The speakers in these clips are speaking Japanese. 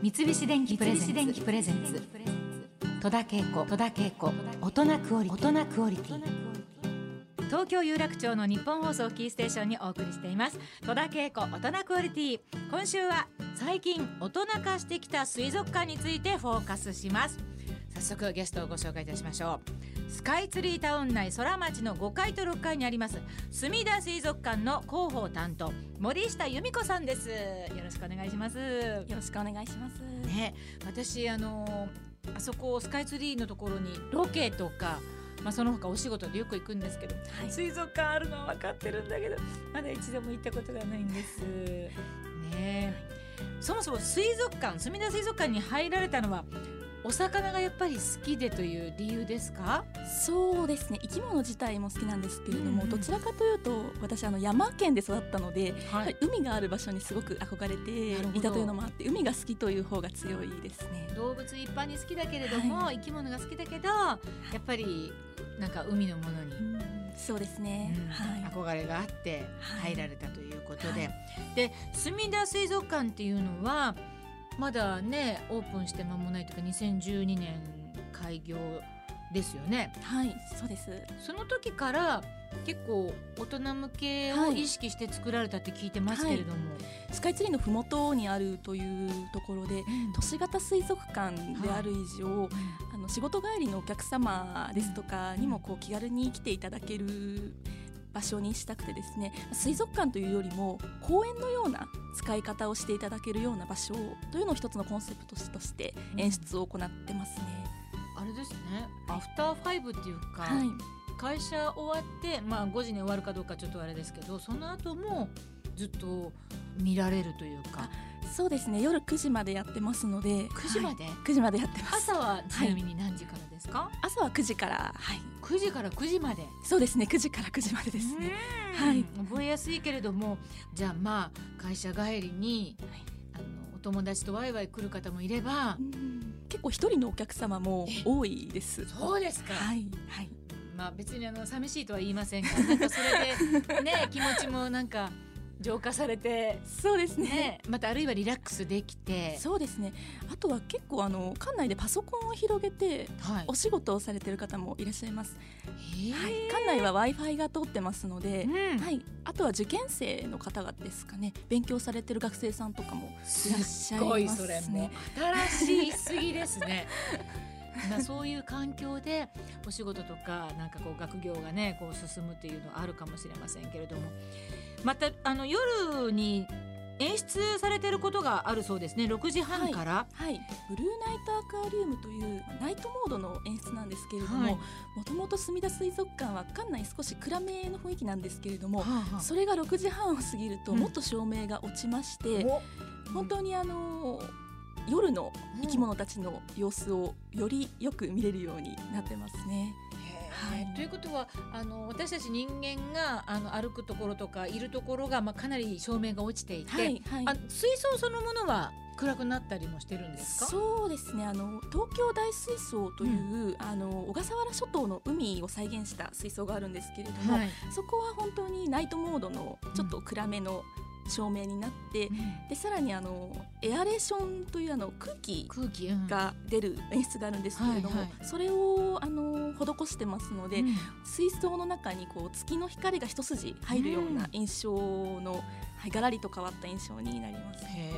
三菱電機プレゼンツ。戸田恵子。田恵子。大人クオリ大人クオリティ東京有楽町の日本放送キーステーションにお送りしています戸田恵子。大人クオリティ今週は最近大人化してきた水族館についてフォーカスします早速ゲストをご紹介いたしましょう。スカイツリータウン内空町の5階と6階にあります墨田水族館の広報担当森下由美子さんです。よろしくお願いします。よろしくお願いします。ね私あのあそこスカイツリーのところにロケとかまあ、その他お仕事でよく行くんですけど、はい。水族館あるのは分かってるんだけどまだ一度も行ったことがないんです。ね。えそもそも水族館墨田水族館に入られたのはお魚がやっぱり好きでという理由ですか？そうですね。生き物自体も好きなんですけれども、うんうんどちらかというと私あの山県で育ったので、はやはり海がある場所にすごく憧れていたというのもあって、海が好きという方が強いですね。動物一般に好きだけれども、生き物が好きだけどやっぱりなんか海のものにそうですね。うんはい。憧れがあってはい入られたということで、はで墨田水族館っていうのはまだねオープンして間もないというか2012年開業ですよね。はい、そうです。その時から結構大人向けを意識して作られたって聞いてますけれども、スカイツリーのふもとにあるというところで、うん。都市型水族館である以上、あの仕事帰りのお客様ですとかにもこう気軽に来ていただける場所にしたくてですね水族館というよりも公園のような使い方をしていただけるような場所というのを一つのコンセプトとして演出を行ってますね。あれですね。アフターファイブっていうか、はい、会社終わって、まあ、5時に終わるかどうかちょっとあれですけどその後もずっと見られるというか。そうですね。夜9時までやってますので。9時まで、はい。9時までやってます。朝はちなみに何時からですか、朝は9時からはい。9時から9時まで。そうですね9時から9時までですね。うん。はい。覚えやすいけれどもじゃあまあ会社帰りに、あのお友達とワイワイ来る方もいれば、うん。結構一人のお客様も多いです。そうですか、はいはい。まあ別にあの寂しいとは言いませんがなんかそれでね 気持ちもなんか浄化されて。そうですね。ね。またあるいはリラックスできて。そうですね。あとは結構あの館内でパソコンを広げてはい。お仕事をされてる方もいらっしゃいます、はい、館内は w i f i が通ってますので、うん。はい、あとは受験生の方々ですかね。勉強されてる学生さんとかもいらっしゃいすごいますそれもね新しいすぎですね。まあそういう環境でお仕事とかなんかこう学業がねこう進むっていうのはあるかもしれませんけれども。またあの夜に演出されてることがあるそうですね。6時半から、はい、ブルーナイトアクアリウムというナイトモードの演出なんですけれども、はい。もともと墨田水族館は館内少し暗めの雰囲気なんですけれども、はあはあ。それが6時半を過ぎるとうん。もっと照明が落ちまして、お。本当にあの夜の生き物たちの様子をよりよく見れるようになってますね。はい。ということはあの私たち人間があの歩くところとかいるところが、まあ、かなり照明が落ちていて、はいはい。あ水槽そのものは暗くなったりもしてるんですか？そうですね。あの東京大水槽という、あの小笠原諸島の海を再現した水槽があるんですけれども、はい。そこは本当にナイトモードのちょっと暗めの照明になって、でさらにあのエアレーションというあの空気が出る演出があるんですけれども、はいはそれをあの施してますので、うん。水槽の中にこう月の光が一筋入るような印象の、はい、ガラリと変わった印象になります。へ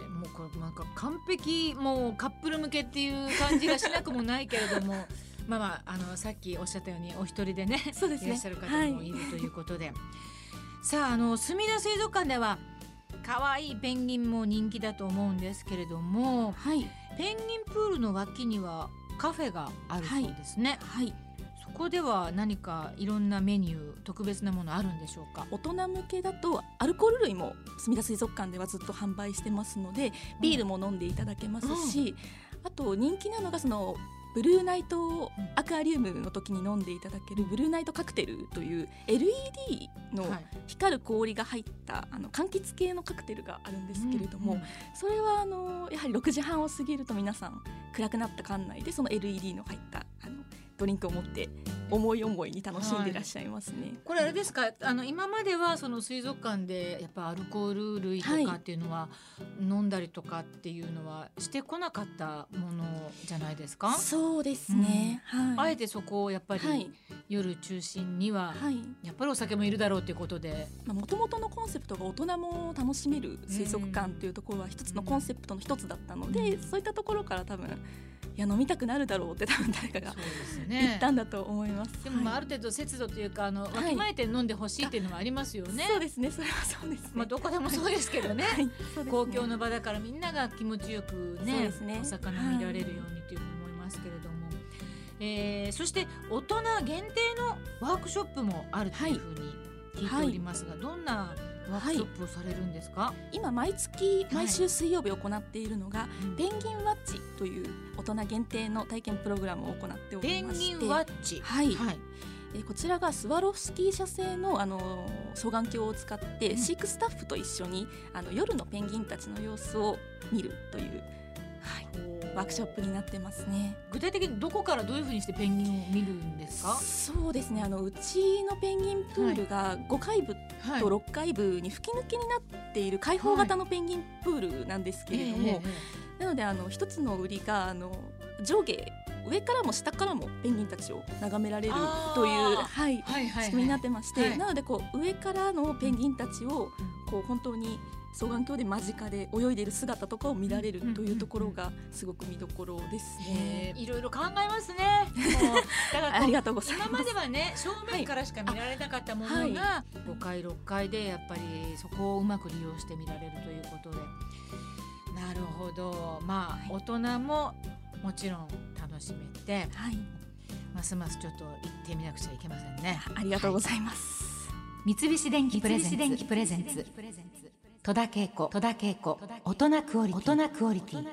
え、もうこれなんか完璧もうカップル向けっていう感じがしなくもないけれども まあまああのさっきおっしゃったようにお一人でねそうですね。いらっしゃる方もいるということで、さああの墨田水族館では可愛いペンギンも人気だと思うんですけれどもはい、ペンギンプールの脇にはカフェがあるそうですね、はい、そこでは何かいろんなメニュー特別なものあるんでしょうか？大人向けだとアルコール類も墨田水族館ではずっと販売してますのでビールも飲んでいただけますし、あと人気なのがそのブルーナイトアクアリウムの時に飲んでいただけるブルーナイトカクテルという LED のはい。光る氷が入ったあの柑橘系のカクテルがあるんですけれども、うんうんそれはあのやはり6時半を過ぎると皆さん暗くなった館内でその LED の入ったドリンクを持って思い思いに楽しんでいらっしゃいますね。これあれですか？あの今まではその水族館でやっぱアルコール類とかっていうのは、飲んだりとかっていうのはしてこなかったものじゃないですか？そうですね、うん、はい、あえてそこをやっぱり夜中心には、はい、やっぱりお酒もいるだろうということで。もともとのコンセプトが大人も楽しめる水族館っていうところは一つのコンセプトの一つだったので、うん、そういったところから多分いや飲みたくなるだろうって多分誰かが言ったんだと思います。でもまあある程度節度というかあのわきまえて飲んでほしいっていうのはありますよね。そうですねそれはそうです、ね、まあどこでもそうですけどね。はい、公共の場だからみんなが気持ちよくねね。お魚見られるようにというふうに思いますけれども。えー、そして大人限定のワークショップもあるというふうに聞いておりますが、はい、どんなワークショップをされるんですか、はい、今毎月毎週水曜日行っているのが、はい、ペンギンワッチという大人限定の体験プログラムを行っておりまして。ペンギンワッチ。はい、はい。えこちらがスワロフスキー社製のあの双眼鏡を使って飼育スタッフと一緒にあの夜のペンギンたちの様子を見るというワークショップになってますね。具体的にどこからどういうふうにしてペンギンを見るんですか？そうですね。あのうちのペンギンプールが5階部と6階部に吹き抜けになっている開放型のペンギンプールなんですけれども、なのであの一つの売りがあの上下上からも下からもペンギンたちを眺められるという、はい、はいはい、仕組みになってまして、はい、なのでこう上からのペンギンたちをこう本当に双眼鏡で間近で泳いでいる姿とかを見られるというところがすごく見どころですね。いろいろ考えますね。だからありがとうございます今まではね正面からしか見られなかったものが5階6階でやっぱりそこをうまく利用して見られるということで。なるほど。まあ、大人ももちろん楽しめて、はい、ますますちょっと行ってみなくちゃいけませんね。ありがとうございます。はい、三菱電機プレゼンツ。戸田恵子大人クオリティ。